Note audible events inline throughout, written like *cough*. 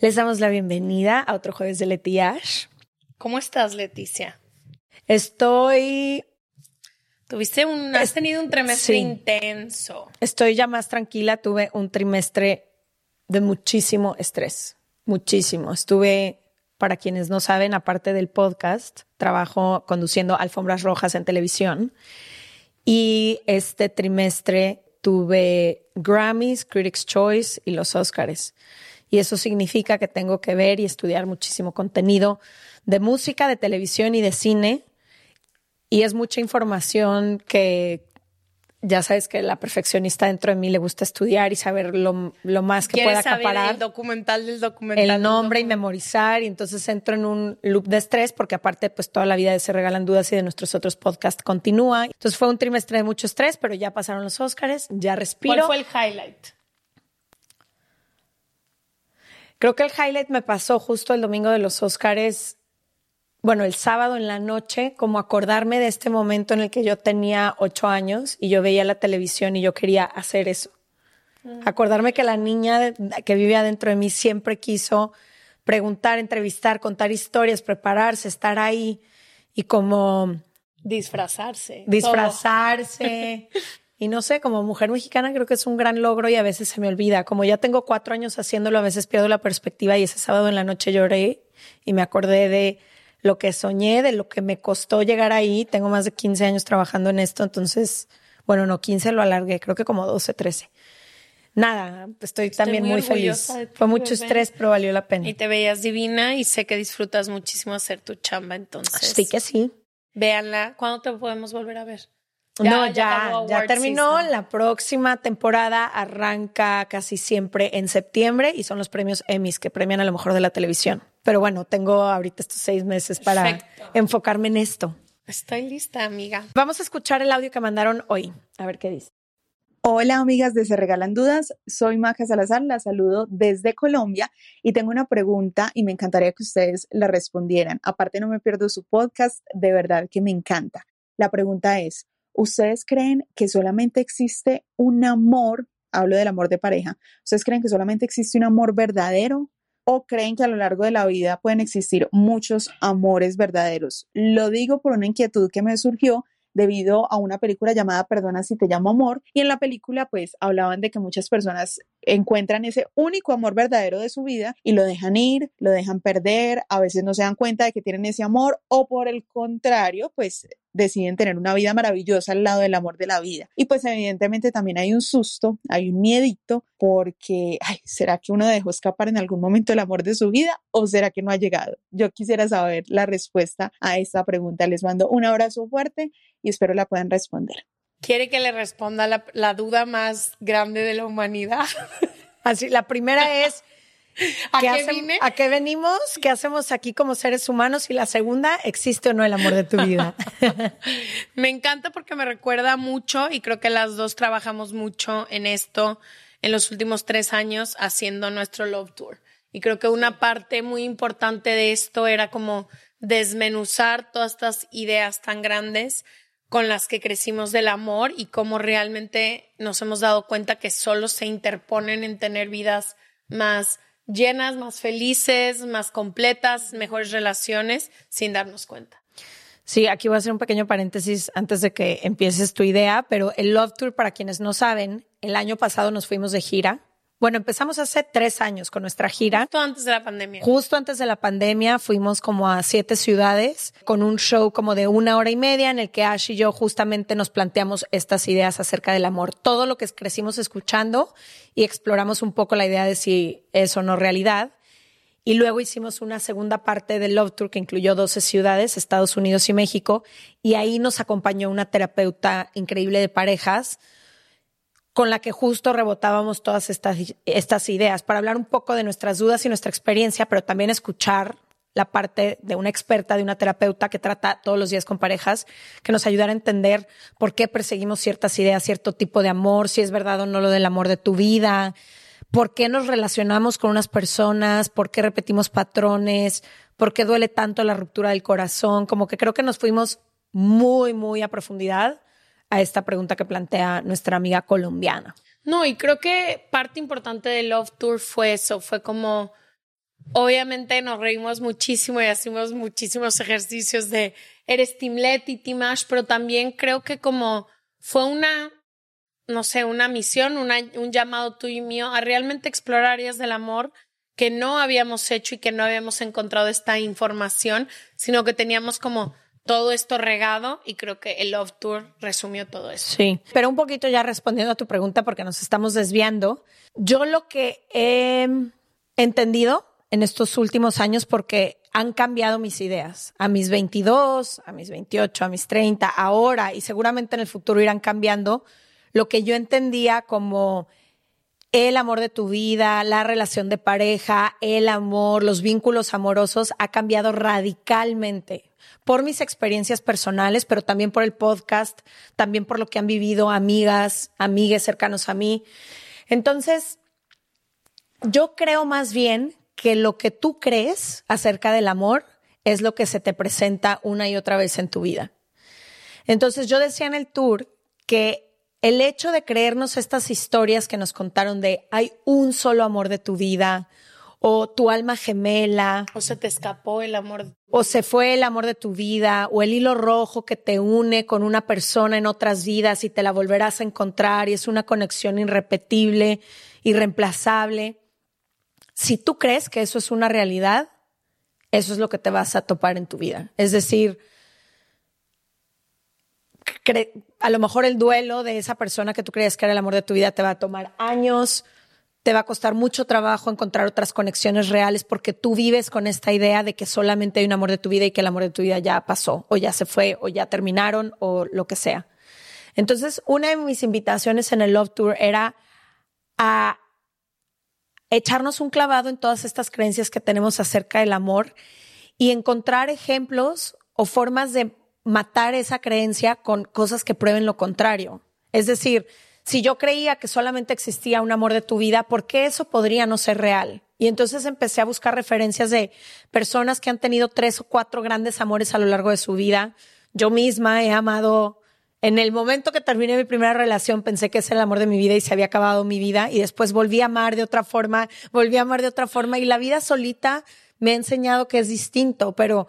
Les damos la bienvenida a otro jueves de Letiash. ¿Cómo estás, Leticia? Estoy. Tuviste un. Has tenido un trimestre sí. intenso. Estoy ya más tranquila. Tuve un trimestre de muchísimo estrés. Muchísimo. Estuve, para quienes no saben, aparte del podcast, trabajo conduciendo alfombras rojas en televisión. Y este trimestre tuve Grammys, Critics' Choice y los Oscars y eso significa que tengo que ver y estudiar muchísimo contenido de música, de televisión y de cine. Y es mucha información que ya sabes que la perfeccionista dentro de mí le gusta estudiar y saber lo, lo más que pueda acaparar. Saber el documental del documental. El nombre y memorizar. Y entonces entro en un loop de estrés porque aparte pues toda la vida de Se Regalan Dudas y de nuestros otros podcasts continúa. Entonces fue un trimestre de mucho estrés, pero ya pasaron los Óscares, ya respiro. ¿Cuál fue el highlight? Creo que el highlight me pasó justo el domingo de los Óscares, bueno, el sábado en la noche, como acordarme de este momento en el que yo tenía ocho años y yo veía la televisión y yo quería hacer eso. Mm. Acordarme que la niña que vive adentro de mí siempre quiso preguntar, entrevistar, contar historias, prepararse, estar ahí y como... Disfrazarse. Disfrazarse. *laughs* Y no sé, como mujer mexicana creo que es un gran logro y a veces se me olvida. Como ya tengo cuatro años haciéndolo, a veces pierdo la perspectiva y ese sábado en la noche lloré y me acordé de lo que soñé, de lo que me costó llegar ahí. Tengo más de 15 años trabajando en esto, entonces, bueno, no 15 lo alargué, creo que como 12, 13. Nada, estoy, estoy también muy, muy feliz. Fue mucho bebé. estrés, pero valió la pena. Y te veías divina y sé que disfrutas muchísimo hacer tu chamba, entonces. Sí que sí. Véanla. ¿Cuándo te podemos volver a ver? Ya, no, ya, ya, ya terminó. Season. La próxima temporada arranca casi siempre en septiembre y son los premios Emmys que premian a lo mejor de la televisión. Pero bueno, tengo ahorita estos seis meses para Perfecto. enfocarme en esto. Estoy lista, amiga. Vamos a escuchar el audio que mandaron hoy. A ver qué dice. Hola amigas de Se Regalan Dudas, soy Maja Salazar, la saludo desde Colombia y tengo una pregunta y me encantaría que ustedes la respondieran. Aparte no me pierdo su podcast, de verdad que me encanta. La pregunta es, ¿Ustedes creen que solamente existe un amor, hablo del amor de pareja, ¿ustedes creen que solamente existe un amor verdadero o creen que a lo largo de la vida pueden existir muchos amores verdaderos? Lo digo por una inquietud que me surgió debido a una película llamada Perdona si te llamo amor. Y en la película pues hablaban de que muchas personas encuentran ese único amor verdadero de su vida y lo dejan ir, lo dejan perder, a veces no se dan cuenta de que tienen ese amor o por el contrario pues deciden tener una vida maravillosa al lado del amor de la vida. Y pues evidentemente también hay un susto, hay un miedito, porque, ay, ¿será que uno dejó escapar en algún momento el amor de su vida o será que no ha llegado? Yo quisiera saber la respuesta a esta pregunta. Les mando un abrazo fuerte y espero la puedan responder. ¿Quiere que le responda la, la duda más grande de la humanidad? *laughs* Así, la primera es... *laughs* ¿A qué, hace, vine? ¿A qué venimos? ¿Qué hacemos aquí como seres humanos? Y la segunda, ¿existe o no el amor de tu vida? *laughs* me encanta porque me recuerda mucho y creo que las dos trabajamos mucho en esto en los últimos tres años haciendo nuestro Love Tour. Y creo que una parte muy importante de esto era como desmenuzar todas estas ideas tan grandes con las que crecimos del amor y cómo realmente nos hemos dado cuenta que solo se interponen en tener vidas más llenas, más felices, más completas, mejores relaciones sin darnos cuenta. Sí, aquí voy a hacer un pequeño paréntesis antes de que empieces tu idea, pero el Love Tour, para quienes no saben, el año pasado nos fuimos de gira bueno, empezamos hace tres años con nuestra gira. Justo antes de la pandemia. Justo antes de la pandemia fuimos como a siete ciudades con un show como de una hora y media en el que Ash y yo justamente nos planteamos estas ideas acerca del amor. Todo lo que crecimos escuchando y exploramos un poco la idea de si es o no realidad. Y luego hicimos una segunda parte del Love Tour que incluyó 12 ciudades, Estados Unidos y México. Y ahí nos acompañó una terapeuta increíble de parejas con la que justo rebotábamos todas estas, estas ideas para hablar un poco de nuestras dudas y nuestra experiencia, pero también escuchar la parte de una experta, de una terapeuta que trata todos los días con parejas, que nos ayudara a entender por qué perseguimos ciertas ideas, cierto tipo de amor, si es verdad o no lo del amor de tu vida, por qué nos relacionamos con unas personas, por qué repetimos patrones, por qué duele tanto la ruptura del corazón, como que creo que nos fuimos muy, muy a profundidad a esta pregunta que plantea nuestra amiga colombiana. No, y creo que parte importante del Love Tour fue eso, fue como, obviamente nos reímos muchísimo y hacemos muchísimos ejercicios de eres Team y Team Ash, pero también creo que como fue una, no sé, una misión, un llamado tuyo y mío a realmente explorar áreas del amor que no habíamos hecho y que no habíamos encontrado esta información, sino que teníamos como todo esto regado y creo que el Love Tour resumió todo eso. Sí, pero un poquito ya respondiendo a tu pregunta porque nos estamos desviando, yo lo que he entendido en estos últimos años porque han cambiado mis ideas. A mis 22, a mis 28, a mis 30, ahora y seguramente en el futuro irán cambiando lo que yo entendía como el amor de tu vida, la relación de pareja, el amor, los vínculos amorosos ha cambiado radicalmente por mis experiencias personales, pero también por el podcast, también por lo que han vivido amigas, amigues cercanos a mí. Entonces, yo creo más bien que lo que tú crees acerca del amor es lo que se te presenta una y otra vez en tu vida. Entonces, yo decía en el tour que el hecho de creernos estas historias que nos contaron de hay un solo amor de tu vida, o tu alma gemela. O se te escapó el amor. O se fue el amor de tu vida, o el hilo rojo que te une con una persona en otras vidas y te la volverás a encontrar y es una conexión irrepetible, irreemplazable. Si tú crees que eso es una realidad, eso es lo que te vas a topar en tu vida. Es decir, a lo mejor el duelo de esa persona que tú creías que era el amor de tu vida te va a tomar años, te va a costar mucho trabajo encontrar otras conexiones reales porque tú vives con esta idea de que solamente hay un amor de tu vida y que el amor de tu vida ya pasó o ya se fue o ya terminaron o lo que sea. Entonces, una de mis invitaciones en el Love Tour era a echarnos un clavado en todas estas creencias que tenemos acerca del amor y encontrar ejemplos o formas de matar esa creencia con cosas que prueben lo contrario. Es decir, si yo creía que solamente existía un amor de tu vida, ¿por qué eso podría no ser real? Y entonces empecé a buscar referencias de personas que han tenido tres o cuatro grandes amores a lo largo de su vida. Yo misma he amado, en el momento que terminé mi primera relación pensé que era el amor de mi vida y se había acabado mi vida y después volví a amar de otra forma, volví a amar de otra forma y la vida solita me ha enseñado que es distinto, pero,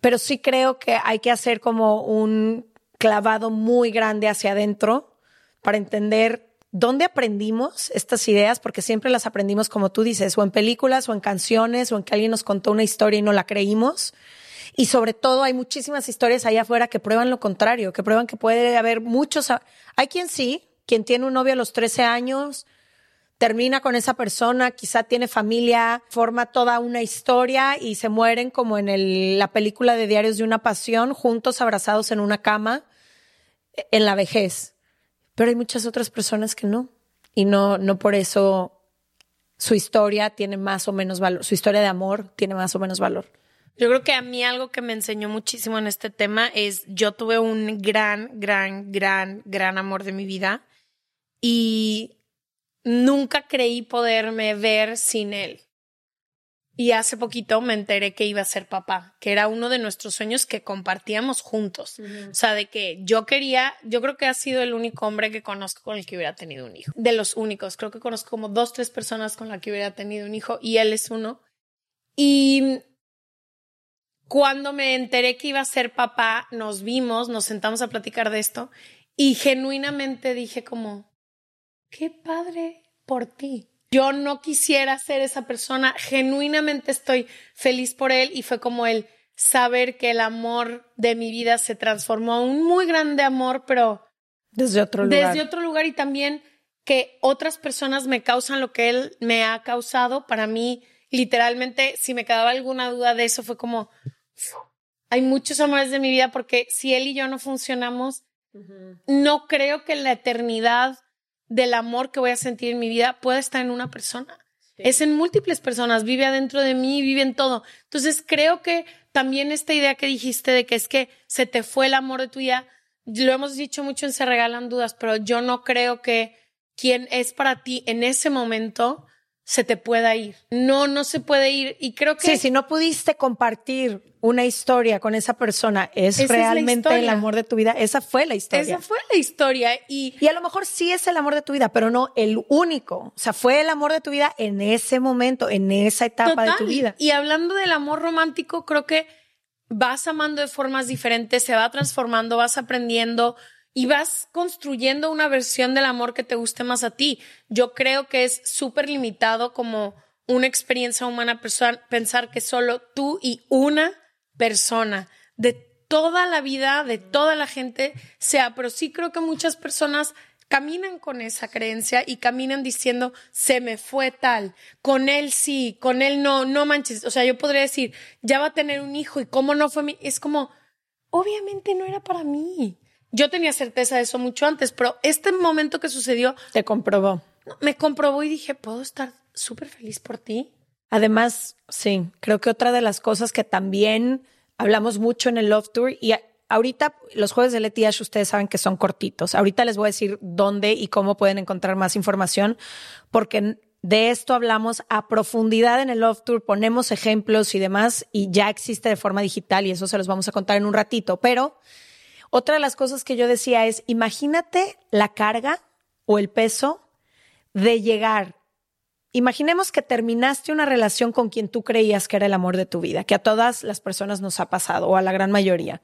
pero sí creo que hay que hacer como un clavado muy grande hacia adentro para entender dónde aprendimos estas ideas, porque siempre las aprendimos, como tú dices, o en películas, o en canciones, o en que alguien nos contó una historia y no la creímos. Y sobre todo hay muchísimas historias allá afuera que prueban lo contrario, que prueban que puede haber muchos... Hay quien sí, quien tiene un novio a los 13 años, termina con esa persona, quizá tiene familia, forma toda una historia y se mueren como en la película de Diarios de una Pasión, juntos abrazados en una cama en la vejez pero hay muchas otras personas que no. Y no, no por eso su historia tiene más o menos valor, su historia de amor tiene más o menos valor. Yo creo que a mí algo que me enseñó muchísimo en este tema es yo tuve un gran, gran, gran, gran amor de mi vida y nunca creí poderme ver sin él. Y hace poquito me enteré que iba a ser papá, que era uno de nuestros sueños que compartíamos juntos. O sea, de que yo quería, yo creo que ha sido el único hombre que conozco con el que hubiera tenido un hijo. De los únicos, creo que conozco como dos, tres personas con las que hubiera tenido un hijo y él es uno. Y cuando me enteré que iba a ser papá, nos vimos, nos sentamos a platicar de esto y genuinamente dije como, qué padre por ti yo no quisiera ser esa persona, genuinamente estoy feliz por él y fue como el saber que el amor de mi vida se transformó a un muy grande amor, pero desde otro lugar. Desde otro lugar y también que otras personas me causan lo que él me ha causado. Para mí, literalmente, si me quedaba alguna duda de eso, fue como, hay muchos amores de mi vida porque si él y yo no funcionamos, no creo que la eternidad del amor que voy a sentir en mi vida puede estar en una persona. Es en múltiples personas, vive adentro de mí, vive en todo. Entonces creo que también esta idea que dijiste de que es que se te fue el amor de tu vida, lo hemos dicho mucho en Se Regalan Dudas, pero yo no creo que quien es para ti en ese momento se te pueda ir. No, no se puede ir. Y creo que... Sí, si no pudiste compartir una historia con esa persona, es realmente el amor de tu vida. Esa fue la historia. Esa fue la historia. Y, y a lo mejor sí es el amor de tu vida, pero no el único. O sea, fue el amor de tu vida en ese momento, en esa etapa de tu vida. Y hablando del amor romántico, creo que vas amando de formas diferentes, se va transformando, vas aprendiendo y vas construyendo una versión del amor que te guste más a ti. Yo creo que es súper limitado como una experiencia humana pensar que solo tú y una persona de toda la vida, de toda la gente sea, pero sí creo que muchas personas caminan con esa creencia y caminan diciendo, se me fue tal, con él sí, con él no, no manches. O sea, yo podría decir, ya va a tener un hijo y cómo no fue mi, es como, obviamente no era para mí. Yo tenía certeza de eso mucho antes, pero este momento que sucedió... Te comprobó. Me comprobó y dije, puedo estar súper feliz por ti. Además, sí, creo que otra de las cosas que también hablamos mucho en el Love Tour y ahorita los jueves de Letiash ustedes saben que son cortitos. Ahorita les voy a decir dónde y cómo pueden encontrar más información porque de esto hablamos a profundidad en el Love Tour, ponemos ejemplos y demás y ya existe de forma digital y eso se los vamos a contar en un ratito, pero otra de las cosas que yo decía es, imagínate la carga o el peso de llegar. Imaginemos que terminaste una relación con quien tú creías que era el amor de tu vida, que a todas las personas nos ha pasado, o a la gran mayoría.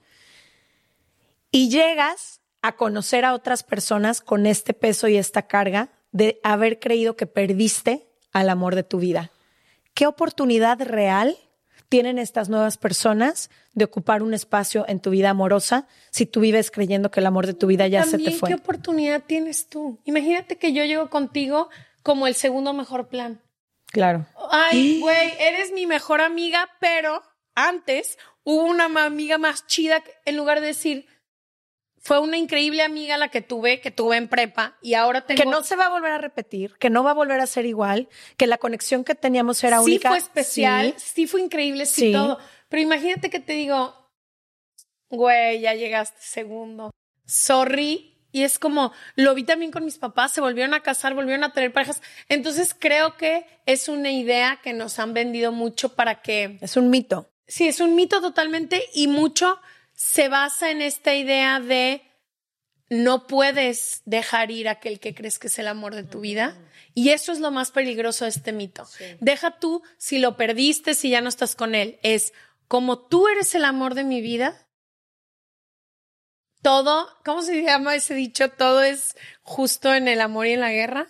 Y llegas a conocer a otras personas con este peso y esta carga de haber creído que perdiste al amor de tu vida. ¿Qué oportunidad real tienen estas nuevas personas de ocupar un espacio en tu vida amorosa si tú vives creyendo que el amor de tu vida ya se te fue. ¿Qué oportunidad tienes tú? Imagínate que yo llego contigo como el segundo mejor plan. Claro. Ay, güey, eres mi mejor amiga, pero antes hubo una amiga más chida que, en lugar de decir, fue una increíble amiga la que tuve, que tuve en prepa y ahora tengo... Que no se va a volver a repetir, que no va a volver a ser igual, que la conexión que teníamos era única. Sí fue especial, sí, fue increíble, sí, todo. Pero imagínate que te digo, güey, ya llegaste segundo. Sorry. Y es como, lo vi también con mis papás, se volvieron a casar, volvieron a tener parejas. Entonces creo que es una idea que nos han vendido mucho para que... Es un mito. Sí, es un mito totalmente y mucho se basa en esta idea de no puedes dejar ir a aquel que crees que es el amor de tu vida. Y eso es lo más peligroso de este mito. Deja tú si lo perdiste, si ya no estás con él. Es como tú eres el amor de mi vida. Todo, ¿cómo se llama ese dicho? Todo es justo en el amor y en la guerra.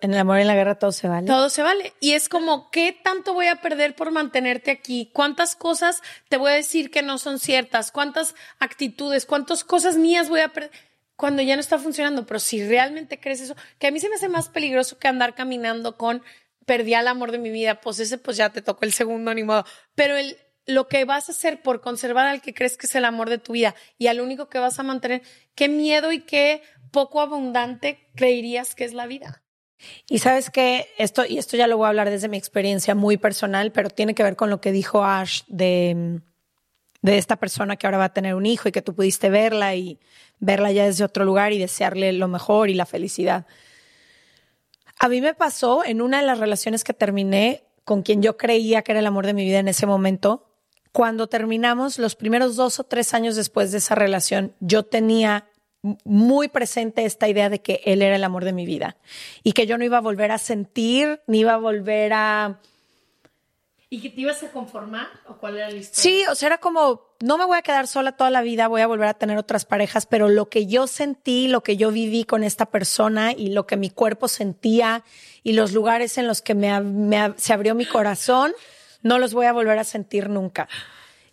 En el amor y en la guerra todo se vale. Todo se vale. Y es como, ¿qué tanto voy a perder por mantenerte aquí? ¿Cuántas cosas te voy a decir que no son ciertas? ¿Cuántas actitudes? ¿Cuántas cosas mías voy a perder? Cuando ya no está funcionando. Pero si realmente crees eso, que a mí se me hace más peligroso que andar caminando con perdí al amor de mi vida, pues ese pues ya te tocó el segundo, ni modo. Pero el, lo que vas a hacer por conservar al que crees que es el amor de tu vida y al único que vas a mantener, qué miedo y qué poco abundante creerías que es la vida. Y sabes que esto, y esto ya lo voy a hablar desde mi experiencia muy personal, pero tiene que ver con lo que dijo Ash de, de esta persona que ahora va a tener un hijo y que tú pudiste verla y verla ya desde otro lugar y desearle lo mejor y la felicidad. A mí me pasó en una de las relaciones que terminé con quien yo creía que era el amor de mi vida en ese momento, cuando terminamos, los primeros dos o tres años después de esa relación, yo tenía muy presente esta idea de que él era el amor de mi vida y que yo no iba a volver a sentir, ni iba a volver a... ¿Y que te ibas a conformar o cuál era la historia? Sí, o sea, era como, no me voy a quedar sola toda la vida, voy a volver a tener otras parejas, pero lo que yo sentí, lo que yo viví con esta persona y lo que mi cuerpo sentía y los lugares en los que me, se abrió mi corazón, no los voy a volver a sentir nunca.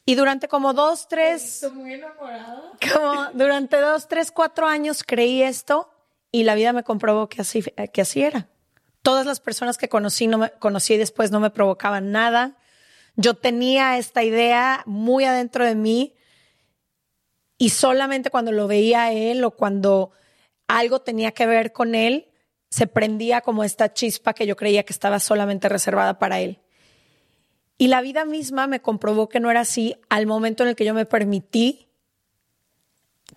Y durante como dos, tres. Estoy muy enamorada. *laughs* Como durante dos, tres, cuatro años creí esto y la vida me comprobó que así, que así era. Todas las personas que conocí, no me, conocí después no me provocaban nada. Yo tenía esta idea muy adentro de mí y solamente cuando lo veía a él o cuando algo tenía que ver con él, se prendía como esta chispa que yo creía que estaba solamente reservada para él. Y la vida misma me comprobó que no era así al momento en el que yo me permití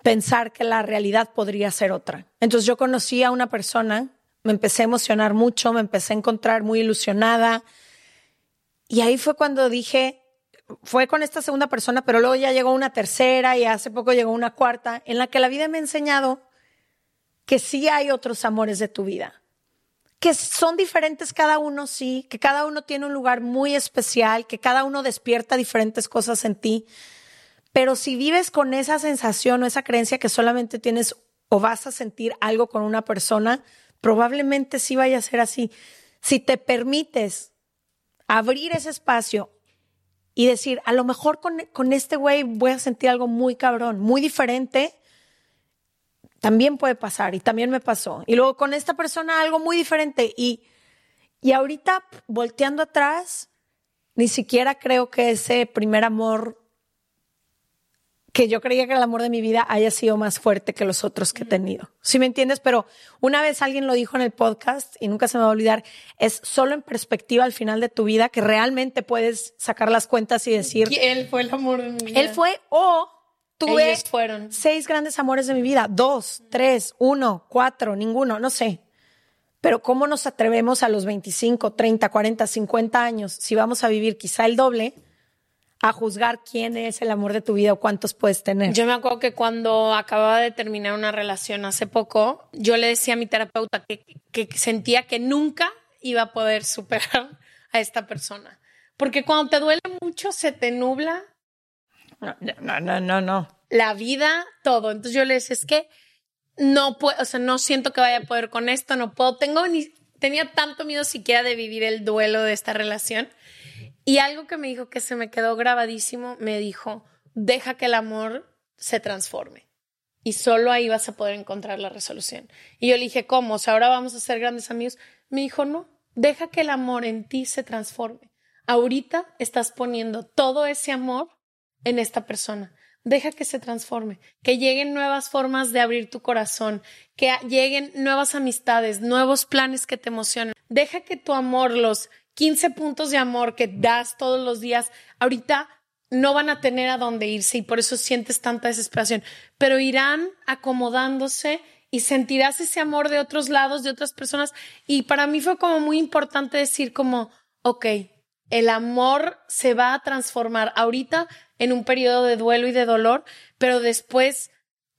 pensar que la realidad podría ser otra. Entonces yo conocí a una persona, me empecé a emocionar mucho, me empecé a encontrar muy ilusionada. Y ahí fue cuando dije, fue con esta segunda persona, pero luego ya llegó una tercera y hace poco llegó una cuarta, en la que la vida me ha enseñado que sí hay otros amores de tu vida que son diferentes cada uno, sí, que cada uno tiene un lugar muy especial, que cada uno despierta diferentes cosas en ti. Pero si vives con esa sensación o esa creencia que solamente tienes o vas a sentir algo con una persona, probablemente sí vaya a ser así. Si te permites abrir ese espacio y decir, a lo mejor con, este güey voy a sentir algo muy cabrón, muy diferente, también puede pasar y también me pasó. Y luego con esta persona algo muy diferente y, y ahorita volteando atrás, ni siquiera creo que ese primer amor que yo creía que el amor de mi vida haya sido más fuerte que los otros que he tenido. ¿Sí me entiendes? Pero una vez alguien lo dijo en el podcast y nunca se me va a olvidar, es solo en perspectiva al final de tu vida que realmente puedes sacar las cuentas y decir... él fue el amor de mi vida. Él fue o Tuve Ellos fueron. seis grandes amores de mi vida, dos, tres, uno, cuatro, ninguno, no sé. Pero ¿cómo nos atrevemos a los 25, 30, 40, 50 años, si vamos a vivir quizá el doble, a juzgar quién es el amor de tu vida o cuántos puedes tener? Yo me acuerdo que cuando acababa de terminar una relación hace poco, yo le decía a mi terapeuta que, que sentía que nunca iba a poder superar a esta persona. Porque cuando te duele mucho, se te nubla no, no, no, no. La vida, todo. Entonces yo le decía, es que no puedo, o sea, no siento que vaya a poder con esto, no puedo, tengo ni, tenía tanto miedo siquiera de vivir el duelo de esta relación. Y algo que me dijo que se me quedó grabadísimo, me dijo, deja que el amor se transforme. Y solo ahí vas a poder encontrar la resolución. Y yo le dije, ¿cómo? O sea, ahora vamos a ser grandes amigos. Me dijo, no, deja que el amor en ti se transforme. Ahorita estás poniendo todo ese amor en esta persona. Deja que se transforme, que lleguen nuevas formas de abrir tu corazón, que lleguen nuevas amistades, nuevos planes que te emocionen. Deja que tu amor, los 15 puntos de amor que das todos los días, ahorita no van a tener a dónde irse y por eso sientes tanta desesperación, pero irán acomodándose y sentirás ese amor de otros lados, de otras personas. Y para mí fue como muy importante decir como, ok, el amor se va a transformar ahorita en un periodo de duelo y de dolor, pero después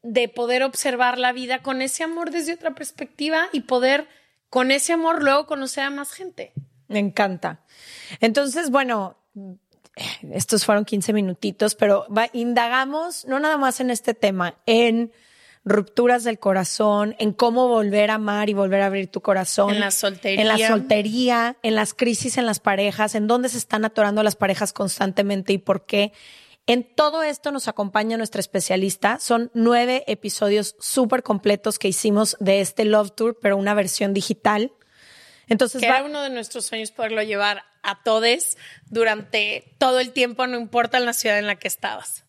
de poder observar la vida con ese amor desde otra perspectiva y poder con ese amor luego conocer a más gente. Me encanta. Entonces, bueno, estos fueron 15 minutitos, pero indagamos no nada más en este tema, en rupturas del corazón, en cómo volver a amar y volver a abrir tu corazón. En la soltería. En la soltería, en las crisis en las parejas, en dónde se están atorando las parejas constantemente y por qué. En todo esto nos acompaña nuestra especialista. Son nueve episodios súper completos que hicimos de este Love Tour, pero una versión digital. Entonces, que era uno de nuestros sueños poderlo llevar a todos durante todo el tiempo, no importa en la ciudad en la que estabas.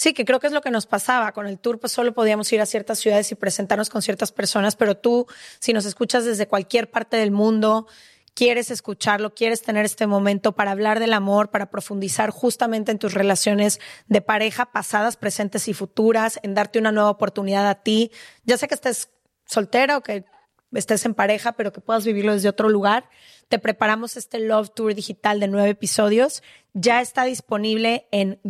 Sí, que creo que es lo que nos pasaba. Con el tour, pues solo podíamos ir a ciertas ciudades y presentarnos con ciertas personas, pero tú, si nos escuchas desde cualquier parte del mundo, quieres escucharlo, quieres tener este momento para hablar del amor, para profundizar justamente en tus relaciones de pareja pasadas, presentes y futuras, en darte una nueva oportunidad a ti. Ya sé que estés soltera o que estés en pareja, pero que puedas vivirlo desde otro lugar, te preparamos este Love Tour digital de nueve episodios. Ya está disponible en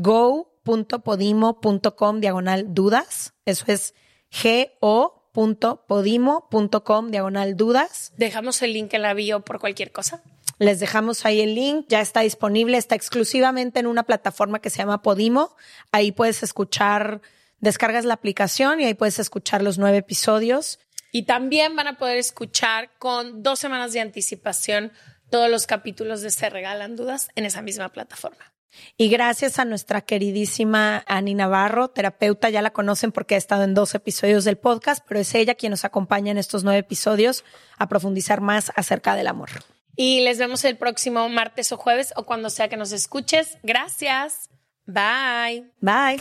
go.podimo.com diagonal dudas. Eso es go.podimo.com diagonal dudas. Dejamos el link en la bio por cualquier cosa. Les dejamos ahí el link, ya está disponible, está exclusivamente en una plataforma que se llama Podimo. Ahí puedes escuchar, descargas la aplicación y ahí puedes escuchar los nueve episodios. Y también van a poder escuchar con dos semanas de anticipación todos los capítulos de Se Regalan Dudas en esa misma plataforma. Y gracias a nuestra queridísima Ani Navarro, terapeuta, ya la conocen porque ha estado en dos episodios del podcast, pero es ella quien nos acompaña en estos nueve episodios a profundizar más acerca del amor. Y les vemos el próximo martes o jueves o cuando sea que nos escuches. Gracias. Bye. Bye.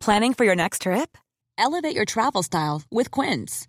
Planning for your next trip? Elevate your travel style with Quince.